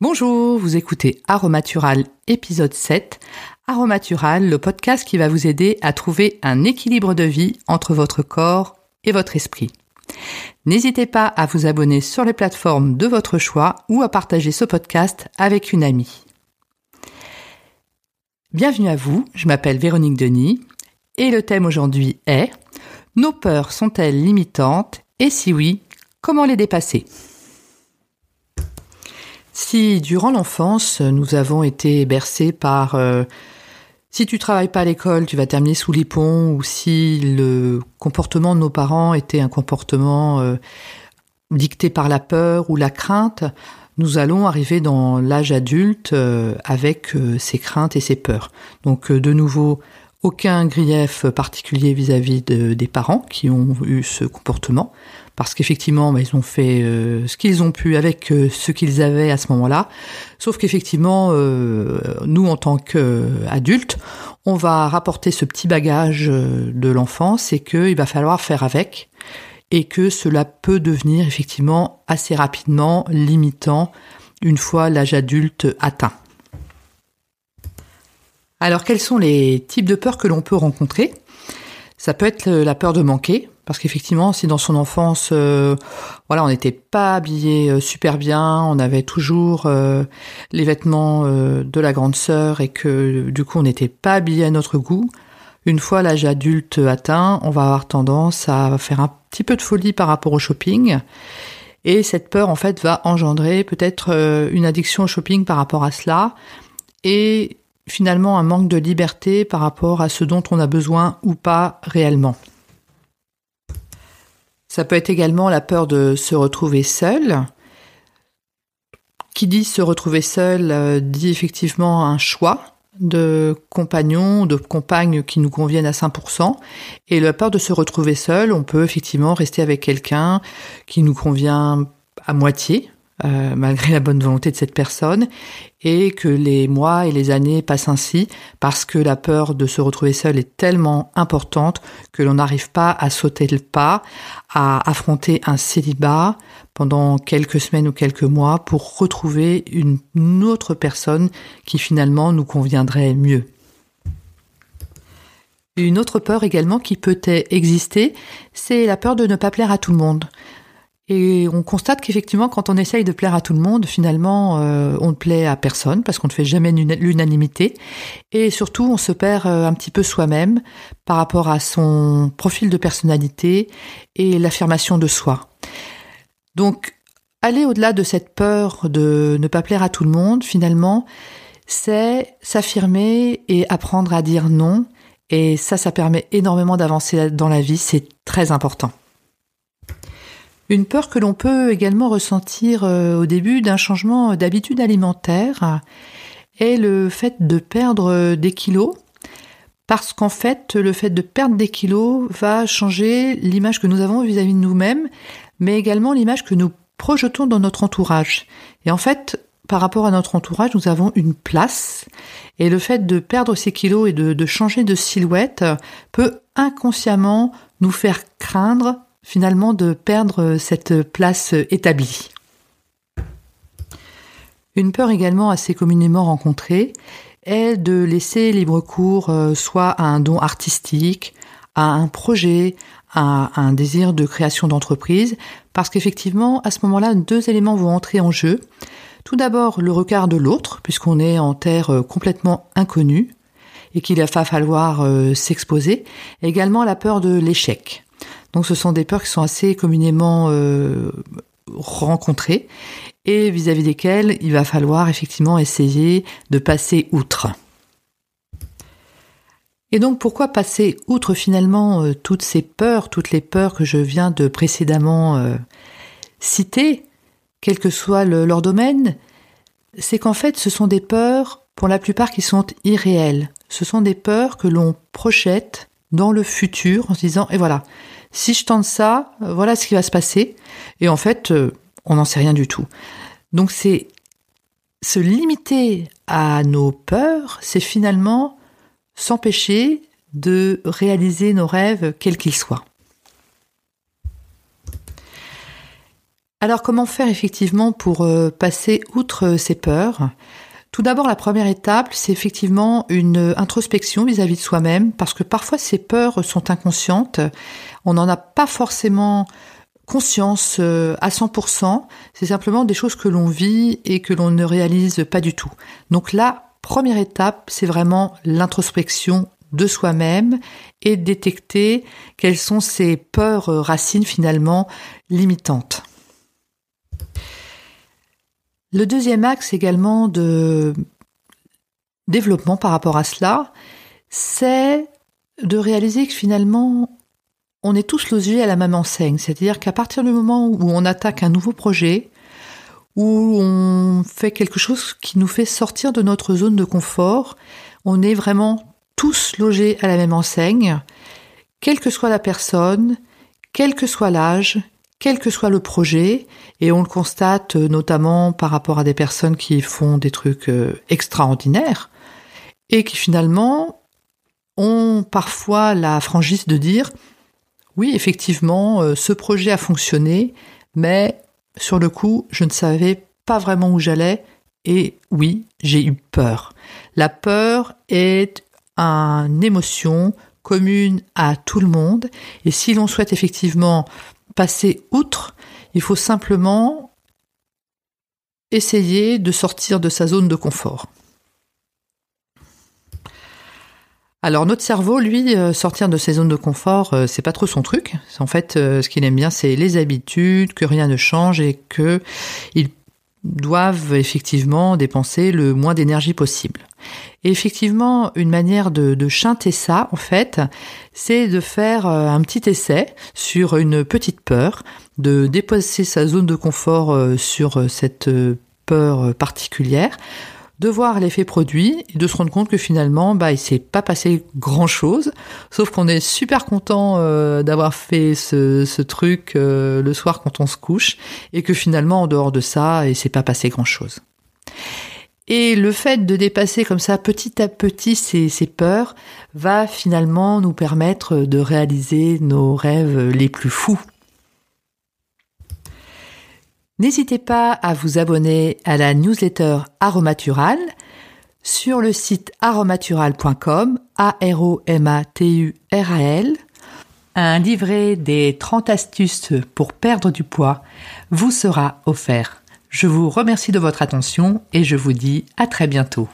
Bonjour, vous écoutez Aromatural épisode 7. Aromatural, le podcast qui va vous aider à trouver un équilibre de vie entre votre corps et votre esprit. N'hésitez pas à vous abonner sur les plateformes de votre choix ou à partager ce podcast avec une amie. Bienvenue à vous, je m'appelle Véronique Denis et le thème aujourd'hui est Nos peurs sont-elles limitantes et si oui, comment les dépasser? Si durant l'enfance, nous avons été bercés par euh, si tu travailles pas à l'école, tu vas terminer sous les ponts, ou si le comportement de nos parents était un comportement euh, dicté par la peur ou la crainte, nous allons arriver dans l'âge adulte euh, avec ces craintes et ces peurs. Donc de nouveau, aucun grief particulier vis-à-vis des parents qui ont eu ce comportement, parce qu'effectivement, bah, ils ont fait euh, ce qu'ils ont pu avec euh, ce qu'ils avaient à ce moment-là. Sauf qu'effectivement, euh, nous, en tant qu'adultes, on va rapporter ce petit bagage de l'enfance et qu'il va falloir faire avec, et que cela peut devenir effectivement assez rapidement limitant une fois l'âge adulte atteint. Alors quels sont les types de peurs que l'on peut rencontrer? Ça peut être la peur de manquer, parce qu'effectivement, si dans son enfance, euh, voilà, on n'était pas habillé euh, super bien, on avait toujours euh, les vêtements de la grande sœur et que du coup on n'était pas habillé à notre goût. Une fois l'âge adulte atteint, on va avoir tendance à faire un petit peu de folie par rapport au shopping. Et cette peur, en fait, va engendrer peut-être une addiction au shopping par rapport à cela. Et finalement un manque de liberté par rapport à ce dont on a besoin ou pas réellement. Ça peut être également la peur de se retrouver seul. Qui dit se retrouver seul euh, dit effectivement un choix de compagnons, de compagnes qui nous conviennent à 100%. Et la peur de se retrouver seul, on peut effectivement rester avec quelqu'un qui nous convient à moitié, euh, malgré la bonne volonté de cette personne, et que les mois et les années passent ainsi parce que la peur de se retrouver seul est tellement importante que l'on n'arrive pas à sauter le pas, à affronter un célibat pendant quelques semaines ou quelques mois pour retrouver une autre personne qui finalement nous conviendrait mieux. Une autre peur également qui peut exister, c'est la peur de ne pas plaire à tout le monde. Et on constate qu'effectivement, quand on essaye de plaire à tout le monde, finalement, euh, on ne plaît à personne parce qu'on ne fait jamais l'unanimité. Et surtout, on se perd euh, un petit peu soi-même par rapport à son profil de personnalité et l'affirmation de soi. Donc, aller au-delà de cette peur de ne pas plaire à tout le monde, finalement, c'est s'affirmer et apprendre à dire non. Et ça, ça permet énormément d'avancer dans la vie. C'est très important. Une peur que l'on peut également ressentir euh, au début d'un changement d'habitude alimentaire est le fait de perdre des kilos, parce qu'en fait, le fait de perdre des kilos va changer l'image que nous avons vis-à-vis de nous-mêmes, mais également l'image que nous projetons dans notre entourage. Et en fait, par rapport à notre entourage, nous avons une place, et le fait de perdre ces kilos et de changer de silhouette peut inconsciemment nous faire craindre finalement de perdre cette place établie. Une peur également assez communément rencontrée est de laisser libre cours euh, soit à un don artistique, à un projet, à un désir de création d'entreprise, parce qu'effectivement, à ce moment-là, deux éléments vont entrer en jeu. Tout d'abord, le regard de l'autre, puisqu'on est en terre euh, complètement inconnue et qu'il va falloir euh, s'exposer. Également la peur de l'échec. Donc ce sont des peurs qui sont assez communément euh, rencontrées et vis-à-vis desquelles il va falloir effectivement essayer de passer outre. Et donc pourquoi passer outre finalement euh, toutes ces peurs, toutes les peurs que je viens de précédemment euh, citer, quel que soit leur domaine? C'est qu'en fait ce sont des peurs pour la plupart qui sont irréelles. Ce sont des peurs que l'on projette dans le futur en se disant et voilà, si je tente ça, euh, voilà ce qui va se passer. Et en fait, euh, on n'en sait rien du tout. Donc c'est se limiter à nos peurs, c'est finalement s'empêcher de réaliser nos rêves, quels qu'ils soient. Alors comment faire effectivement pour euh, passer outre ces peurs? Tout d'abord, la première étape, c'est effectivement une introspection vis-à-vis de soi-même, parce que parfois ces peurs sont inconscientes, on n'en a pas forcément conscience euh, à 100%, c'est simplement des choses que l'on vit et que l'on ne réalise pas du tout. Donc la première étape, c'est vraiment l'introspection de soi-même et détecter quelles sont ces peurs euh, racines finalement limitantes. Le deuxième axe également de développement par rapport à cela, c'est de réaliser que finalement on est tous logés à la même enseigne. C'est-à-dire qu'à partir du moment où on attaque un nouveau projet, où on fait quelque chose qui nous fait sortir de notre zone de confort, on est vraiment tous logés à la même enseigne, quelle que soit la personne, quel que soit l'âge, quel que soit le projet, et on le constate notamment par rapport à des personnes qui font des trucs euh, extraordinaires, et qui finalement ont parfois la franchise de dire oui, effectivement, euh, ce projet a fonctionné, mais sur le coup, je ne savais pas vraiment où j'allais et oui, j'ai eu peur. La peur est une émotion commune à tout le monde et si l'on souhaite effectivement passer outre, il faut simplement essayer de sortir de sa zone de confort. Alors notre cerveau, lui, euh, sortir de ses zones de confort, euh, c'est pas trop son truc. En fait, euh, ce qu'il aime bien, c'est les habitudes, que rien ne change et que ils doivent effectivement dépenser le moins d'énergie possible. Et effectivement, une manière de, de ça, en fait, c'est de faire un petit essai sur une petite peur, de déposer sa zone de confort sur cette peur particulière, de voir l'effet produit et de se rendre compte que finalement, bah, il s'est pas passé grand chose, sauf qu'on est super content euh, d'avoir fait ce, truc euh, le soir quand on se couche et que finalement, en dehors de ça, il s'est pas passé grand chose. Et le fait de dépasser comme ça petit à petit ces, ces peurs va finalement nous permettre de réaliser nos rêves les plus fous. N'hésitez pas à vous abonner à la newsletter Aromatural sur le site aromatural.com, A-R-O-M-A-T-U-R-A-L. Un livret des 30 astuces pour perdre du poids vous sera offert. Je vous remercie de votre attention et je vous dis à très bientôt.